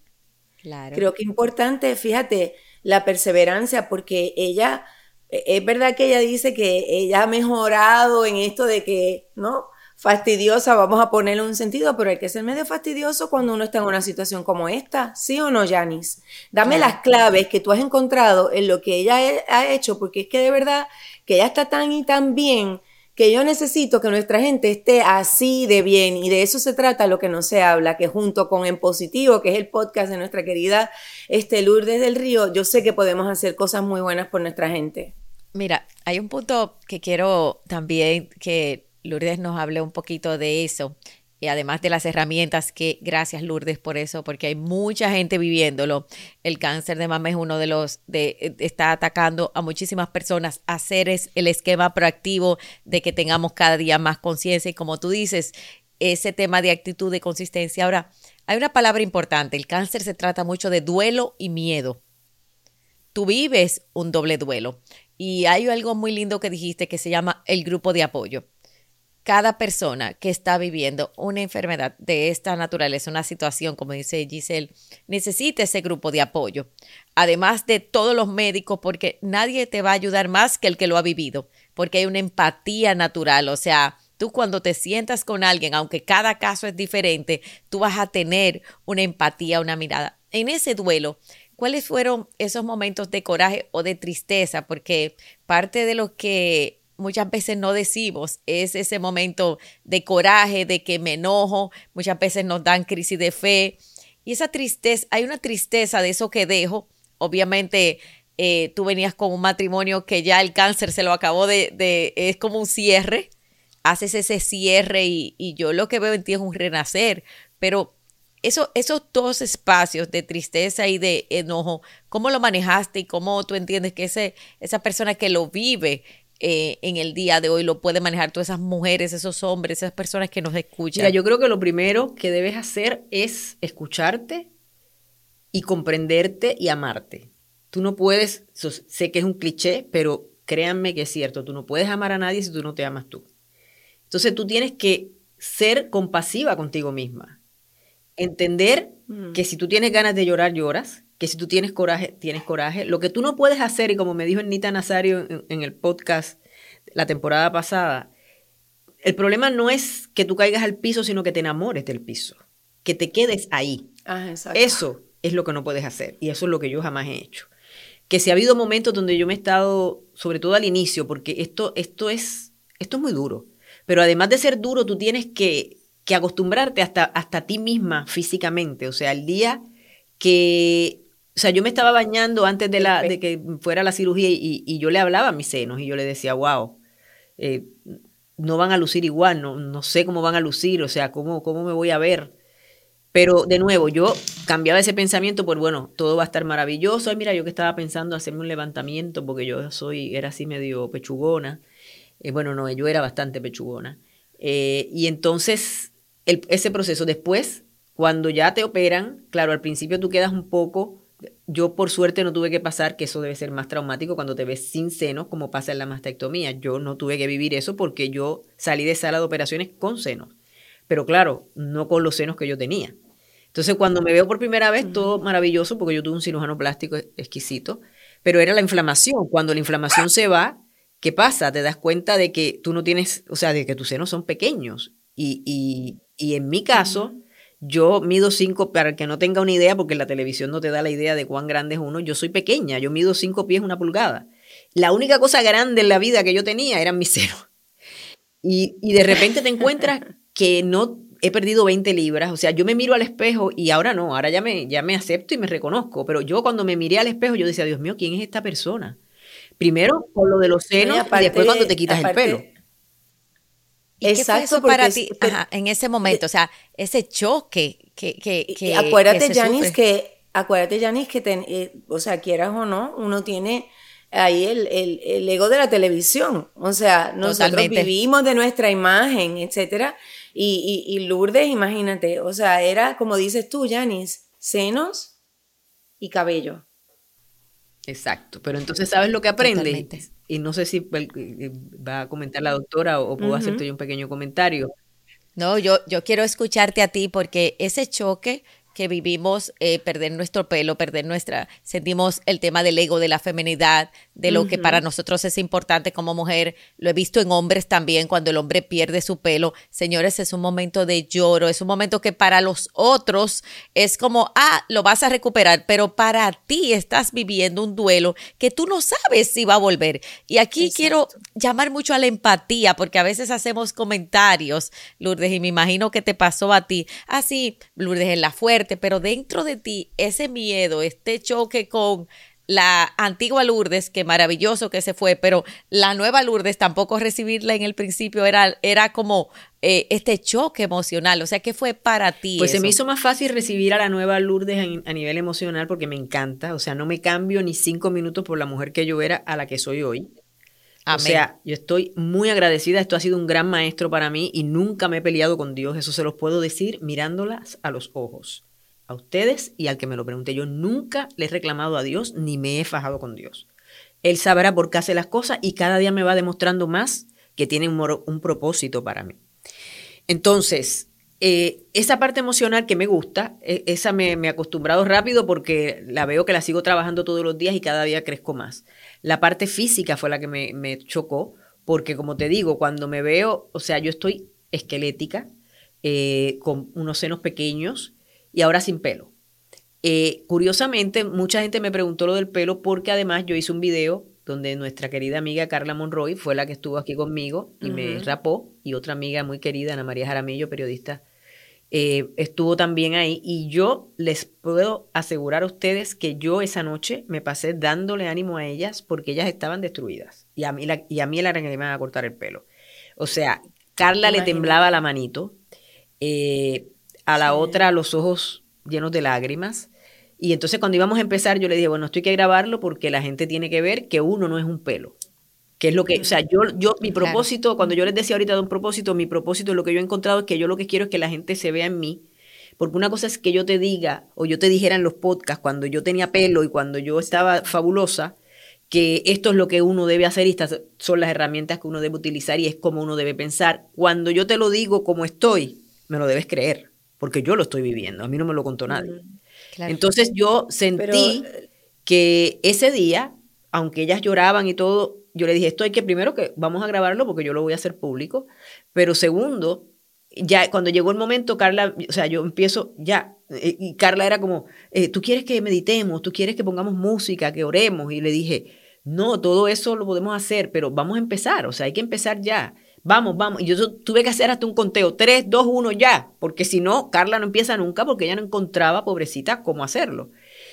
[SPEAKER 1] Claro. Creo que importante, fíjate, la perseverancia, porque ella, e, es verdad que ella dice que ella ha mejorado en esto de que, ¿no? Fastidiosa, vamos a ponerle un sentido, pero hay que ser medio fastidioso cuando uno está en una situación como esta, ¿sí o no, Janice? Dame las claves que tú has encontrado en lo que ella ha hecho, porque es que de verdad que ella está tan y tan bien que yo necesito que nuestra gente esté así de bien y de eso se trata lo que no se habla, que junto con En Positivo, que es el podcast de nuestra querida este, Lourdes del Río, yo sé que podemos hacer cosas muy buenas por nuestra gente.
[SPEAKER 3] Mira, hay un punto que quiero también que Lourdes nos hable un poquito de eso y además de las herramientas que, gracias Lourdes por eso, porque hay mucha gente viviéndolo. El cáncer de mama es uno de los, de, eh, está atacando a muchísimas personas. Hacer es el esquema proactivo de que tengamos cada día más conciencia y como tú dices, ese tema de actitud, de consistencia. Ahora, hay una palabra importante, el cáncer se trata mucho de duelo y miedo. Tú vives un doble duelo. Y hay algo muy lindo que dijiste que se llama el grupo de apoyo cada persona que está viviendo una enfermedad de esta naturaleza, una situación, como dice Giselle, necesita ese grupo de apoyo. Además de todos los médicos, porque nadie te va a ayudar más que el que lo ha vivido, porque hay una empatía natural. O sea, tú cuando te sientas con alguien, aunque cada caso es diferente, tú vas a tener una empatía, una mirada. En ese duelo, ¿cuáles fueron esos momentos de coraje o de tristeza? Porque parte de lo que muchas veces no decimos, es ese momento de coraje, de que me enojo, muchas veces nos dan crisis de fe. Y esa tristeza, hay una tristeza de eso que dejo. Obviamente, eh, tú venías con un matrimonio que ya el cáncer se lo acabó de, es como un cierre, haces ese cierre y, y, yo lo que veo en ti es un renacer, pero eso, esos dos espacios de tristeza y de enojo, ¿cómo lo manejaste y cómo tú entiendes que ese, esa persona que lo vive eh, en el día de hoy lo puede manejar todas esas mujeres, esos hombres, esas personas que nos escuchan?
[SPEAKER 2] Mira, yo creo que lo primero que debes hacer es escucharte y comprenderte y amarte. Tú no puedes, sé que es un cliché, pero créanme que es cierto, tú no puedes amar a nadie si tú no te amas tú. Entonces tú tienes que ser compasiva contigo misma. Entender mm. que si tú tienes ganas de llorar, lloras que si tú tienes coraje, tienes coraje. Lo que tú no puedes hacer, y como me dijo Nita Nazario en, el podcast la temporada pasada, el problema no es que tú caigas al piso, sino que te enamores del piso, que te quedes ahí. Ah, eso es lo que no puedes hacer y eso es lo que yo jamás he hecho. Que si ha habido momentos donde yo me he estado, sobre todo al inicio, porque esto, esto, es, esto es muy duro, pero además de ser duro, tú tienes que, que acostumbrarte hasta, hasta ti misma físicamente. O sea, el día que o sea, yo me estaba bañando antes de, la, de que fuera la cirugía y, yo le hablaba a mis senos y yo le decía, wow, eh, no van a lucir igual, no, no sé cómo van a lucir, o sea, cómo, cómo me voy a ver. Pero de nuevo, yo cambiaba ese pensamiento por, bueno, todo va a estar maravilloso. Ay, mira, yo que estaba pensando hacerme un levantamiento porque yo soy, era así medio pechugona. Eh, bueno, no, yo era bastante pechugona. Eh, y entonces, ese proceso, después, cuando ya te operan, claro, al principio tú quedas un poco yo por suerte no tuve que pasar, que eso debe ser más traumático cuando te ves sin senos, como pasa en la mastectomía. Yo no tuve que vivir eso porque yo salí de sala de operaciones con senos. Pero claro, no con los senos que yo tenía. Entonces, cuando me veo por primera vez, todo maravilloso, porque yo tuve un cirujano plástico exquisito. pero era la inflamación. Cuando la inflamación se va, ¿qué pasa? Te das cuenta de que tú no tienes, o sea, de que tus senos son pequeños. Y, y, y en mi caso, yo mido cinco, para el que no tenga una idea, porque la televisión no te da la idea de cuán grande es uno, yo soy pequeña, yo mido cinco pies, una pulgada. La única cosa grande en la vida que yo tenía eran mis senos. Y, y de repente te encuentras que no he perdido 20 libras, o sea, yo me miro al espejo y ahora no, ahora ya me, ya me acepto y me reconozco, pero yo cuando me miré al espejo yo decía, Dios mío, ¿quién es esta persona? Primero por lo de los senos y después cuando te quitas el pelo.
[SPEAKER 3] Exacto, para ti en ese momento? O sea, ese choque que... que, que
[SPEAKER 1] acuérdate, Janis, que, acuérdate, Janis, que, eh, o sea, quieras o no, uno tiene ahí el, el, ego de la televisión. O sea, nosotros vivimos de nuestra imagen, etcétera. Y, y, Lourdes, imagínate, o sea, era como dices tú, Janis, senos y cabello.
[SPEAKER 2] Exacto, pero entonces sabes lo que aprendes. Y no sé si va a comentar la doctora o, puedo hacerte yo un pequeño comentario.
[SPEAKER 3] No, yo, yo quiero escucharte a ti porque ese choque que vivimos eh, perder nuestro pelo, perder nuestra, sentimos el tema del ego, de la feminidad, de lo que para nosotros es importante como mujer. Lo he visto en hombres también, cuando el hombre pierde su pelo. Señores, es un momento de lloro, es un momento que para los otros es como, ah, lo vas a recuperar, pero para ti estás viviendo un duelo que tú no sabes si va a volver. Y aquí quiero llamar mucho a la empatía, porque a veces hacemos comentarios, Lourdes, y me imagino que te pasó a ti. Así, ah, Lourdes es la fuerte pero dentro de ti ese miedo, este choque con la antigua Lourdes, que maravilloso que se fue, pero la nueva Lourdes tampoco recibirla en el principio era, era como eh, este choque emocional. O sea, ¿qué fue para ti?
[SPEAKER 2] Pues se me hizo más fácil recibir a la nueva Lourdes a nivel emocional porque me encanta. O sea, no me cambio ni cinco minutos por la mujer que yo era a la que soy hoy. O sea, yo estoy muy agradecida. Esto ha sido un gran maestro para mí y nunca me he peleado con Dios. Eso se los puedo decir mirándolas a los ojos a ustedes y al que me lo pregunte. Yo nunca le he reclamado a Dios ni me he fajado con Dios. Él sabrá por qué hace las cosas y cada día me va demostrando más que tiene un, propósito para mí. Entonces, eh, esa parte emocional que me gusta, e, esa me, me, he acostumbrado rápido porque la veo que la sigo trabajando todos los días y cada día crezco más. La parte física fue la que me, chocó porque, como te digo, cuando me veo, o sea, yo estoy esquelética, eh, con unos senos pequeños, y ahora sin pelo. Eh, curiosamente, mucha gente me preguntó lo del pelo porque además yo hice un video donde nuestra querida amiga Carla Monroy fue la que estuvo aquí conmigo y me rapó, y otra amiga muy querida, Ana María Jaramillo, periodista, eh, estuvo también ahí. Y yo les puedo asegurar a ustedes que yo esa noche me pasé dándole ánimo a ellas porque ellas estaban destruidas. Y a mí, la, y a mí que me a cortar el pelo. O sea, Carla le temblaba la manito. Eh, a la otra los ojos llenos de lágrimas. Y entonces cuando íbamos a empezar yo le dije, bueno, esto hay que grabarlo porque la gente tiene que ver que uno no es un pelo. Que es lo que, o sea, yo, yo, mi propósito, cuando yo les decía ahorita de un propósito, mi propósito, lo que yo he encontrado es que yo lo que quiero es que la gente se vea en mí. Porque una cosa es que yo te diga, o yo te dijera en los podcasts, cuando yo tenía pelo y cuando yo estaba fabulosa, que esto es lo que uno debe hacer y estas son las herramientas que uno debe utilizar y es como uno debe pensar. Cuando yo te lo digo como estoy, me lo debes creer porque yo lo estoy viviendo, a mí no me lo contó nadie. Entonces yo sentí que ese día, aunque ellas lloraban y todo, yo le dije, esto hay que primero que vamos a grabarlo porque yo lo voy a hacer público, pero segundo, ya cuando llegó el momento, Carla, o sea, yo empiezo ya, eh, y Carla era como, eh, tú quieres que meditemos, tú quieres que pongamos música, que oremos, y le dije, no, todo eso lo podemos hacer, pero vamos a empezar, o sea, hay que empezar ya vamos, vamos. Y yo tuve que hacer hasta un conteo, tres, dos, uno, ya, porque si no, Carla no empieza nunca porque ella no encontraba, pobrecita, cómo hacerlo.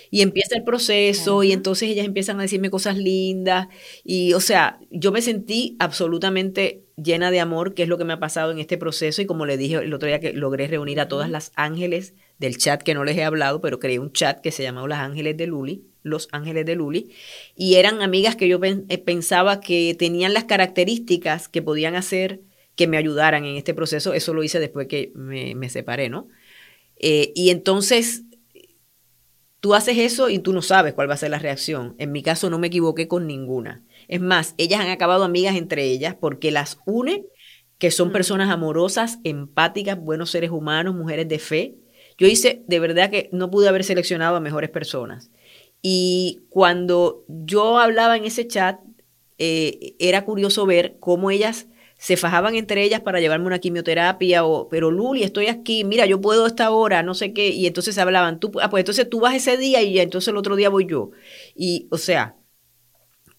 [SPEAKER 2] Y empieza el proceso y entonces ellas empiezan a decirme cosas lindas. Y, o sea, yo me sentí absolutamente llena de amor, que es lo que me ha pasado en este proceso. Y como le dije el otro día que logré reunir a todas las ángeles del chat que no les he hablado, pero creé un chat que se llamaba Las Ángeles de Luli los Ángeles de Luli, y eran amigas que yo eh, pensaba que tenían las características que podían hacer que me ayudaran en este proceso. Eso lo hice después que me, separé, ¿no? Eh, y entonces, tú haces eso y tú no sabes cuál va a ser la reacción. En mi caso no me equivoqué con ninguna. Es más, ellas han acabado amigas entre ellas porque las une que son personas amorosas, empáticas, buenos seres humanos, mujeres de fe. Yo hice, de verdad que no pude haber seleccionado a mejores personas. Y cuando yo hablaba en ese chat, eh, era curioso ver cómo ellas se fajaban entre ellas para llevarme una quimioterapia o, pero Luli, estoy aquí, mira, yo puedo esta hora, no sé qué, y entonces hablaban, tú, ah, pues entonces tú vas ese día y entonces el otro día voy yo. Y, o sea,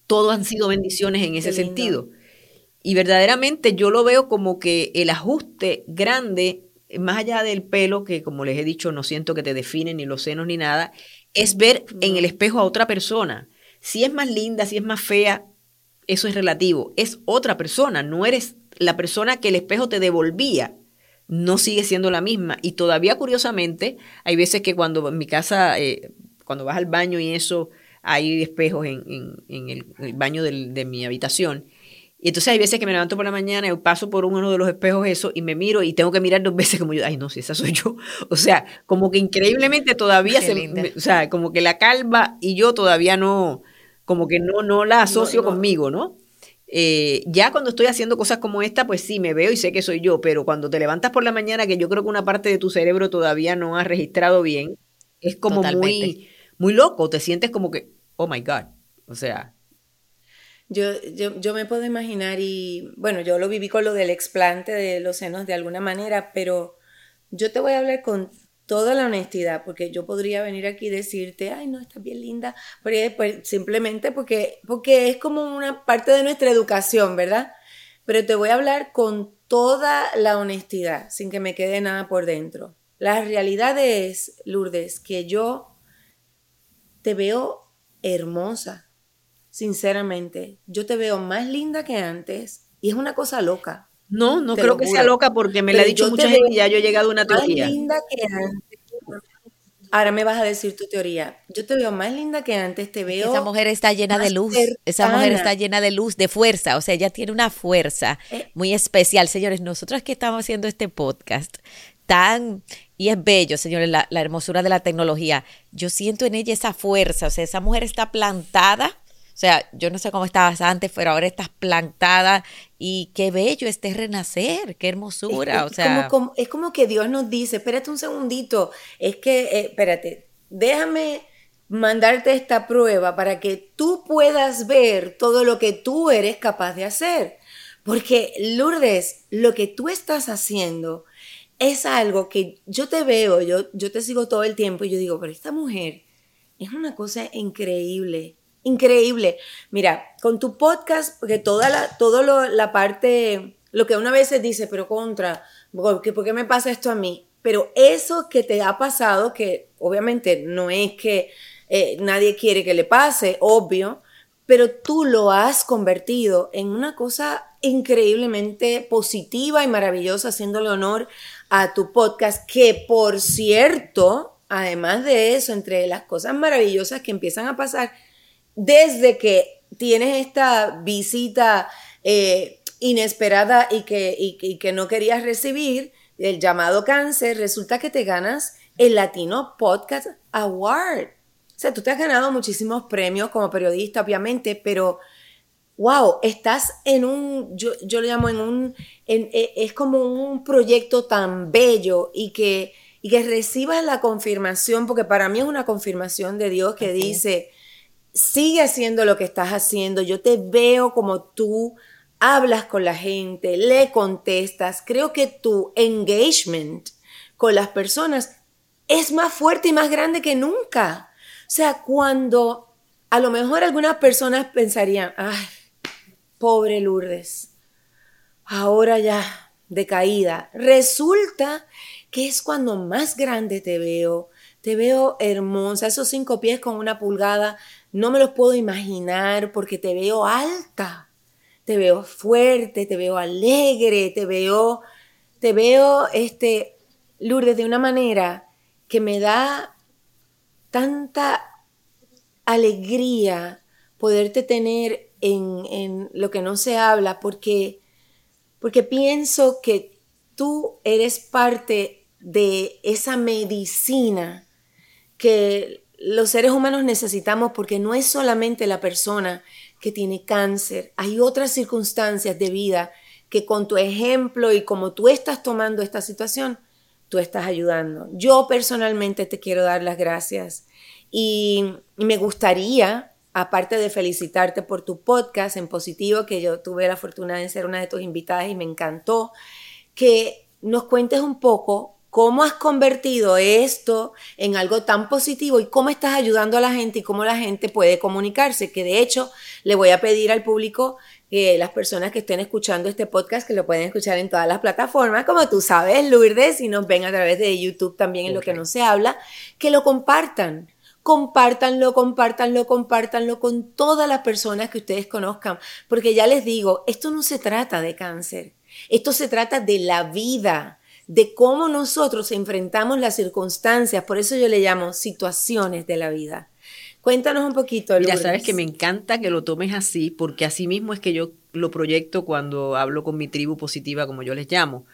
[SPEAKER 2] todos han sido bendiciones en ese sentido. Y verdaderamente yo lo veo como que el ajuste grande, más allá del pelo, que como les he dicho, no siento que te define ni los senos ni nada, es ver en el espejo a otra persona. Si es más linda, si es más fea, eso es relativo. Es otra persona, no eres la persona que el espejo te devolvía. No sigue siendo la misma. Y todavía, curiosamente, hay veces que cuando en mi casa, eh, cuando vas al baño y eso, hay espejos en, el, baño de mi habitación. Y entonces hay veces que me levanto por la mañana y paso por uno de los espejos eso y me miro y tengo que mirar dos veces como yo, ay no, si esa soy yo. O sea, como que increíblemente todavía se, o sea, como que la calva y yo todavía no, como que no, no la asocio conmigo, ¿no? Eh, ya cuando estoy haciendo cosas como esta, pues sí, me veo y sé que soy yo, pero cuando te levantas por la mañana, que yo creo que una parte de tu cerebro todavía no ha registrado bien, es como muy, muy loco, te sientes como que, oh my God, o sea.
[SPEAKER 1] Yo, yo, yo me puedo imaginar y, bueno, yo lo viví con lo del explante de los senos de alguna manera, pero yo te voy a hablar con toda la honestidad, porque yo podría venir aquí y decirte, ay, no, estás bien linda, pero pues, simplemente porque, porque es como una parte de nuestra educación, ¿verdad? Pero te voy a hablar con toda la honestidad, sin que me quede nada por dentro. La realidad es, Lourdes, que yo te veo hermosa, sinceramente. Yo te veo más linda que antes y es una cosa loca.
[SPEAKER 2] No, no creo que sea loca porque me la ha dicho mucha gente y ya yo he llegado a una teoría.
[SPEAKER 1] Más linda que antes. Ahora me vas a decir tu teoría. Yo te veo más linda que antes, te veo.
[SPEAKER 3] Esa mujer está llena de luz. Esa mujer está llena de luz, de fuerza. O sea, ella tiene una fuerza eh. muy especial. Señores, nosotros que estamos haciendo este podcast tan. Y es bello, señores, la, la hermosura de la tecnología. Yo siento en ella esa fuerza. O sea, esa mujer está plantada sea, yo no sé cómo estabas antes, pero ahora estás plantada y qué bello este renacer, qué hermosura.
[SPEAKER 1] Es,
[SPEAKER 3] o sea,
[SPEAKER 1] como, es como que Dios nos dice, espérate un segundito, es que, eh, espérate, déjame mandarte esta prueba para que tú puedas ver todo lo que tú eres capaz de hacer. Porque Lourdes, lo que tú estás haciendo es algo que yo te veo, yo, yo te sigo todo el tiempo y yo digo, pero esta mujer es una cosa increíble increíble. Mira, con tu podcast, porque toda la, todo la parte, lo que una vez se dice, pero contra, ¿por qué, me pasa esto a mí? Pero eso que te ha pasado, que obviamente no es que eh, nadie quiere que le pase, obvio, pero tú lo has convertido en una cosa increíblemente positiva y maravillosa, haciéndole honor a tu podcast, que por cierto, además de eso, entre las cosas maravillosas que empiezan a pasar, desde que tienes esta visita eh, inesperada y que, que no querías recibir, el llamado cáncer, resulta que te ganas el Latino Podcast Award. O sea, tú te has ganado muchísimos premios como periodista, obviamente, pero wow, estás en un, yo, yo lo llamo en un, e, es como un proyecto tan bello y que, y que recibas la confirmación, porque para mí es una confirmación de Dios que dice, sigue haciendo lo que estás haciendo, yo te veo como tú hablas con la gente, le contestas, creo que tu engagement con las personas es más fuerte y más grande que nunca. O sea, cuando a lo mejor algunas personas pensarían, ay, pobre Lourdes, ahora ya decaída, resulta que es cuando más grande te veo, te veo hermosa, esos cinco pies con una pulgada no me los puedo imaginar porque te veo alta, te veo fuerte, te veo alegre, te veo, te veo, este, Lourdes, de una manera que me da tanta alegría poderte tener en, en lo que no se habla, porque, porque pienso que tú eres parte de esa medicina que los seres humanos necesitamos porque no es solamente la persona que tiene cáncer, hay otras circunstancias de vida que con tu ejemplo y como tú estás tomando esta situación, tú estás ayudando. Yo personalmente te quiero dar las gracias Y, me gustaría, aparte de felicitarte por tu podcast en positivo, que yo tuve la fortuna de ser una de tus invitadas y me encantó, que nos cuentes un poco cómo has convertido esto en algo tan positivo y cómo estás ayudando a la gente y cómo la gente puede comunicarse, que de hecho le voy a pedir al público que las personas que estén escuchando este podcast, que lo pueden escuchar en todas las plataformas, como tú sabes, Lourdes, y nos ven a través de YouTube también en lo que no se habla, que lo compartan. Compártanlo, compártanlo, compártanlo con todas las personas que ustedes conozcan, porque ya les digo, esto no se trata de cáncer, esto se trata de la vida, de cómo nosotros enfrentamos las circunstancias, por eso yo le llamo situaciones de la vida. Cuéntanos un poquito.
[SPEAKER 2] Ya sabes que me encanta que lo tomes así, porque así mismo es que yo lo proyecto cuando hablo con mi tribu positiva, como yo les llamo.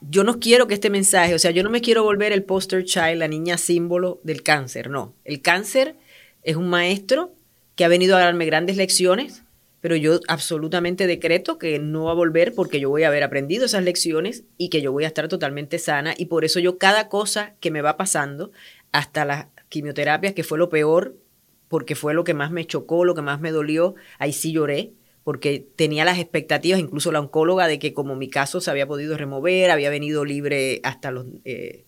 [SPEAKER 2] Yo no quiero que este mensaje, o sea, yo no me quiero volver el poster child, la niña símbolo del cáncer, no. El cáncer es un maestro que ha venido a darme grandes lecciones, pero yo absolutamente decreto que no va a volver porque yo voy a haber aprendido esas lecciones y que yo voy a estar totalmente sana. Y por eso yo cada cosa que me va pasando, hasta las quimioterapias, que fue lo peor, porque fue lo que más me chocó, lo que más me dolió, ahí sí lloré, porque tenía las expectativas, incluso la oncóloga, de que como mi caso se había podido remover, había venido libre hasta los... Eh,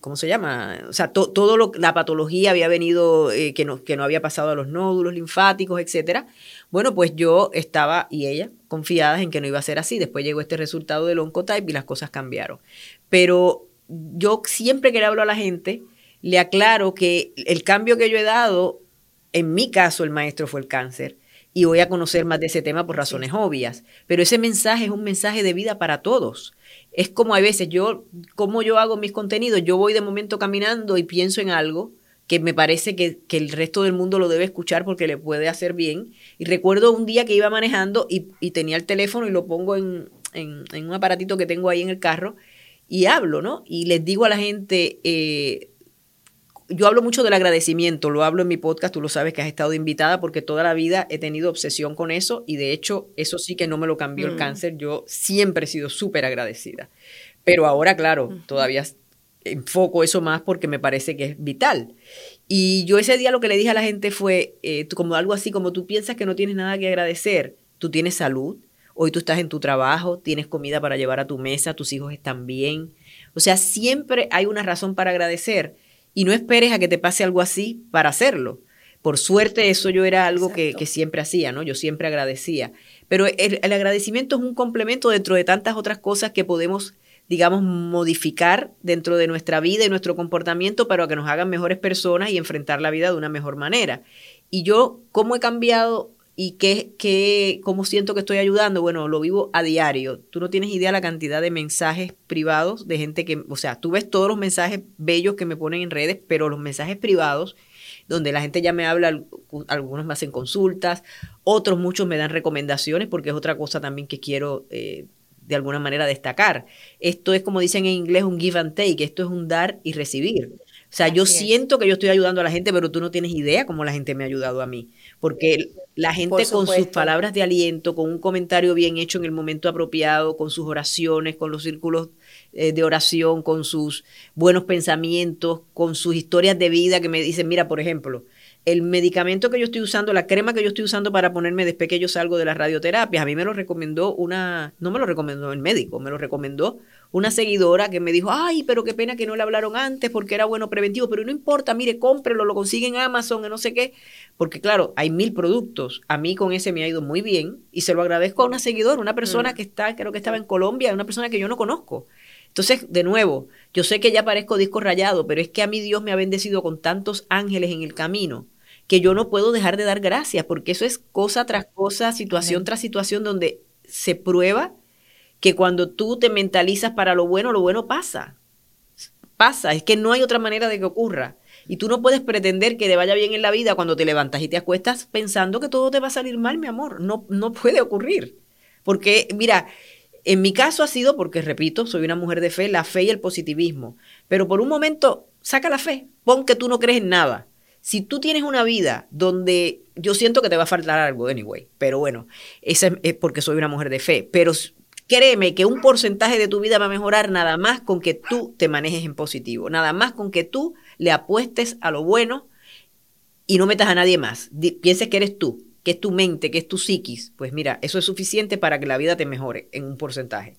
[SPEAKER 2] ¿Cómo se llama? O sea, todo lo, la patología había venido, eh, que, no, que no había pasado a los nódulos linfáticos, etcétera. Bueno, pues yo estaba, y ella, confiadas en que no iba a ser así. Después llegó este resultado del Oncotype y las cosas cambiaron. Pero yo siempre que le hablo a la gente, le aclaro que el cambio que yo he dado, en mi caso el maestro fue el cáncer, y voy a conocer más de ese tema por razones obvias, pero ese mensaje es un mensaje de vida para todos. Es como a veces yo, como yo hago mis contenidos, yo voy de momento caminando y pienso en algo que me parece que, el resto del mundo lo debe escuchar porque le puede hacer bien. Y recuerdo un día que iba manejando y, tenía el teléfono y lo pongo en, un aparatito que tengo ahí en el carro y hablo, ¿no? Y les digo a la gente, eh, yo hablo mucho del agradecimiento, lo hablo en mi podcast, tú lo sabes que has estado invitada porque toda la vida he tenido obsesión con eso y de hecho eso sí que no me lo cambió el mm. cáncer, yo siempre he sido súper agradecida. Pero ahora, claro, todavía enfoco eso más porque me parece que es vital. Y yo ese día lo que le dije a la gente fue eh, como algo así, como tú piensas que no tienes nada que agradecer, tú tienes salud, hoy tú estás en tu trabajo, tienes comida para llevar a tu mesa, tus hijos están bien. O sea, siempre hay una razón para agradecer y no esperes a que te pase algo así para hacerlo. Por suerte eso yo era algo que, siempre hacía, ¿no? Yo siempre agradecía. Pero el, agradecimiento es un complemento dentro de tantas otras cosas que podemos, digamos, modificar dentro de nuestra vida y nuestro comportamiento para que nos hagan mejores personas y enfrentar la vida de una mejor manera. Y yo, ¿cómo he cambiado ¿Y qué, qué, cómo siento que estoy ayudando? Bueno, lo vivo a diario. Tú no tienes idea la cantidad de mensajes privados de gente que, o sea, tú ves todos los mensajes bellos que me ponen en redes, pero los mensajes privados, donde la gente ya me habla, algunos me hacen consultas, otros muchos me dan recomendaciones, porque es otra cosa también que quiero eh, de alguna manera destacar. Esto es como dicen en inglés un give and take, esto es un dar y recibir. O sea, yo siento que yo estoy ayudando a la gente, pero tú no tienes idea cómo la gente me ha ayudado a mí. Porque la gente con sus palabras de aliento, con un comentario bien hecho en el momento apropiado, con sus oraciones, con los círculos eh, de oración, con sus buenos pensamientos, con sus historias de vida que me dicen, mira, por ejemplo, el medicamento que yo estoy usando, la crema que yo estoy usando para ponerme después que yo salgo de las radioterapias, a mí me lo recomendó una, no me lo recomendó el médico, me lo recomendó una seguidora que me dijo, ay, pero qué pena que no le hablaron antes porque era bueno preventivo, pero no importa, mire, cómprelo, lo consigue en Amazon, en no sé qué, porque claro, hay mil productos, a mí con ese me ha ido muy bien y se lo agradezco a una seguidora, una persona mm. que está, creo que estaba en Colombia, una persona que yo no conozco. Entonces, de nuevo, yo sé que ya parezco disco rayado, pero es que a mí Dios me ha bendecido con tantos ángeles en el camino que yo no puedo dejar de dar gracias, porque eso es cosa tras cosa, situación tras situación, donde se prueba que cuando tú te mentalizas para lo bueno, lo bueno pasa. Pasa, es que no hay otra manera de que ocurra. Y tú no puedes pretender que te vaya bien en la vida cuando te levantas y te acuestas pensando que todo te va a salir mal, mi amor. No, no puede ocurrir. Porque, mira, en mi caso ha sido porque, repito, soy una mujer de fe, la fe y el positivismo. Pero por un momento, saca la fe, pon que tú no crees en nada. Si tú tienes una vida donde yo siento que te va a faltar algo, anyway, pero bueno, esa es porque soy una mujer de fe. Pero Créeme que un porcentaje de tu vida va a mejorar nada más con que tú te manejes en positivo, nada más con que tú le apuestes a lo bueno, y no metas a nadie más. pienses que eres tú, que es tu mente, que es tu psiquis. Pues mira, eso es suficiente para que la vida te mejore en un porcentaje.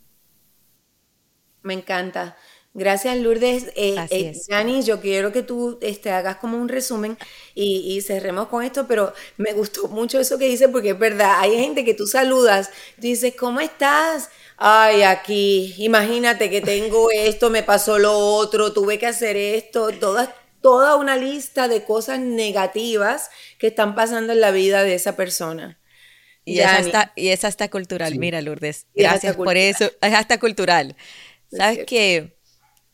[SPEAKER 1] Me encanta. Gracias, Lourdes. Eh, eh yo quiero que tú este, hagas como un resumen y, cerremos con esto, pero me gustó mucho eso que dices porque es verdad. Hay gente que tú saludas, tú dices, ¿cómo estás? Ay, aquí, imagínate que tengo esto, me pasó lo otro, tuve que hacer esto, toda, toda una lista de cosas negativas que están pasando en la vida de esa persona.
[SPEAKER 3] Y, esa está, y esa está cultural, mira Lourdes, gracias por eso, es hasta cultural. ¿Sabes qué?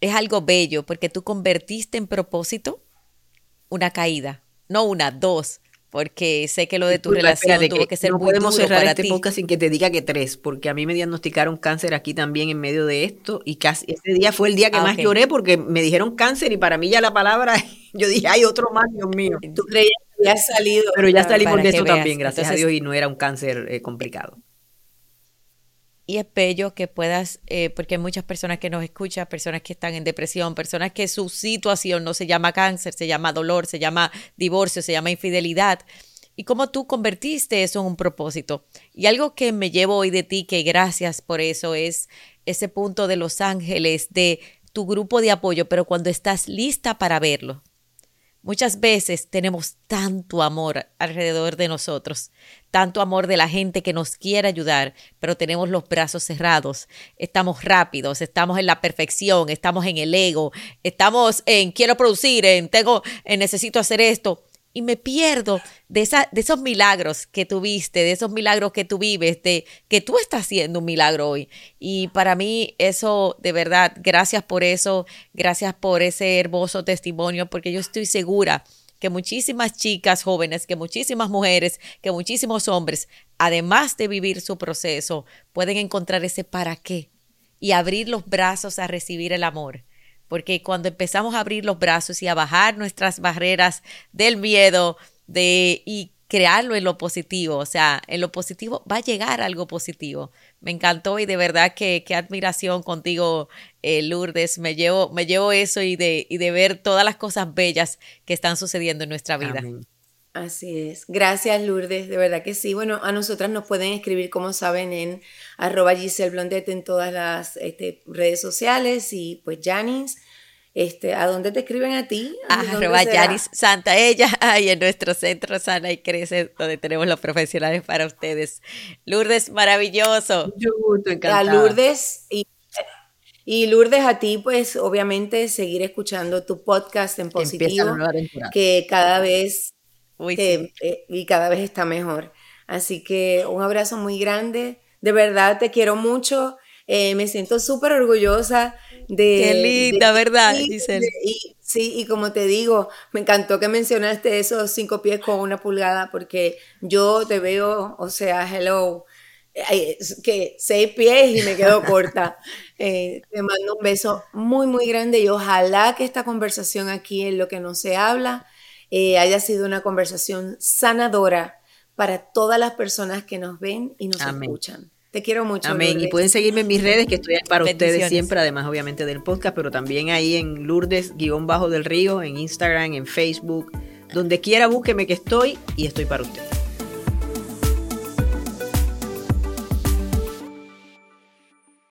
[SPEAKER 3] Es algo bello porque tú convertiste en propósito una caída, no una, dos, porque sé que lo de tu relación tuvo que ser no
[SPEAKER 2] podemos cerrar este podcast sin que te diga que tres, porque a mí me diagnosticaron cáncer aquí también en medio de esto y casi ese día fue el día que ah, más lloré porque me dijeron cáncer y para mí ya la palabra, yo dije, hay otro más, Dios mío.
[SPEAKER 1] Tú creías que ya salido.
[SPEAKER 2] Pero ya salimos de eso también, gracias a Dios, y no era un cáncer eh, complicado
[SPEAKER 3] y es bello que puedas, eh, porque hay muchas personas que nos escuchan, personas que están en depresión, personas que su situación no se llama cáncer, se llama dolor, se llama divorcio, se llama infidelidad. Y cómo tú convertiste eso en un propósito. Y algo que me llevo hoy de ti, que gracias por eso, es ese punto de los ángeles, de tu grupo de apoyo, pero cuando estás lista para verlo, Muchas veces tenemos tanto amor alrededor de nosotros, tanto amor de la gente que nos quiere ayudar, pero tenemos los brazos cerrados, estamos rápidos, estamos en la perfección, estamos en el ego, estamos en quiero producir, en tengo, en necesito hacer esto y me pierdo de, esa, de esos milagros que tuviste, de esos milagros que tú vives, de que tú estás haciendo un milagro hoy. Y para mí eso, de verdad, gracias por eso, gracias por ese hermoso testimonio, porque yo estoy segura que muchísimas chicas jóvenes, que muchísimas mujeres, que muchísimos hombres, además de vivir su proceso, pueden encontrar ese para qué y abrir los brazos a recibir el amor porque cuando empezamos a abrir los brazos y a bajar nuestras barreras del miedo de, y crearlo en lo positivo, o sea, en lo positivo va a llegar algo positivo. Me encantó y de verdad que qué admiración contigo, eh, Lourdes. Me llevo, me llevo eso y de, y de ver todas las cosas bellas que están sucediendo en nuestra vida.
[SPEAKER 1] Así es. Gracias, Lourdes. De verdad que sí. Bueno, a nosotras nos pueden escribir, como saben, en arroba Giselle Blondet en todas las este, redes sociales y pues Janis. Este, ¿A dónde te escriben a ti?
[SPEAKER 3] arroba Janis Santa Ella y en nuestro centro Sana y Crece, donde tenemos los profesionales para ustedes. Lourdes, maravilloso.
[SPEAKER 1] A Lourdes y, y Lourdes, a ti, pues obviamente seguir escuchando tu podcast en positivo, que cada vez eh, y cada vez está mejor. Así que un abrazo muy grande. De verdad te quiero mucho. Eh, me siento súper orgullosa de...
[SPEAKER 3] Qué linda, ¿verdad, Giselle?
[SPEAKER 1] y, sí, y como te digo, me encantó que mencionaste esos cinco pies con una pulgada, porque yo te veo, o sea, hello, que seis pies y me quedo corta. Eh, te mando un beso muy, muy grande y ojalá que esta conversación aquí en lo que no se habla eh, haya sido una conversación sanadora para todas las personas que nos ven y nos escuchan. Te quiero mucho.
[SPEAKER 2] Amén. Y pueden seguirme en mis redes, que estoy para ustedes siempre, además obviamente del podcast, pero también ahí en Lourdes-Bajo del Río, en Instagram, en Facebook. Donde quiera búsqueme que estoy y estoy para ustedes.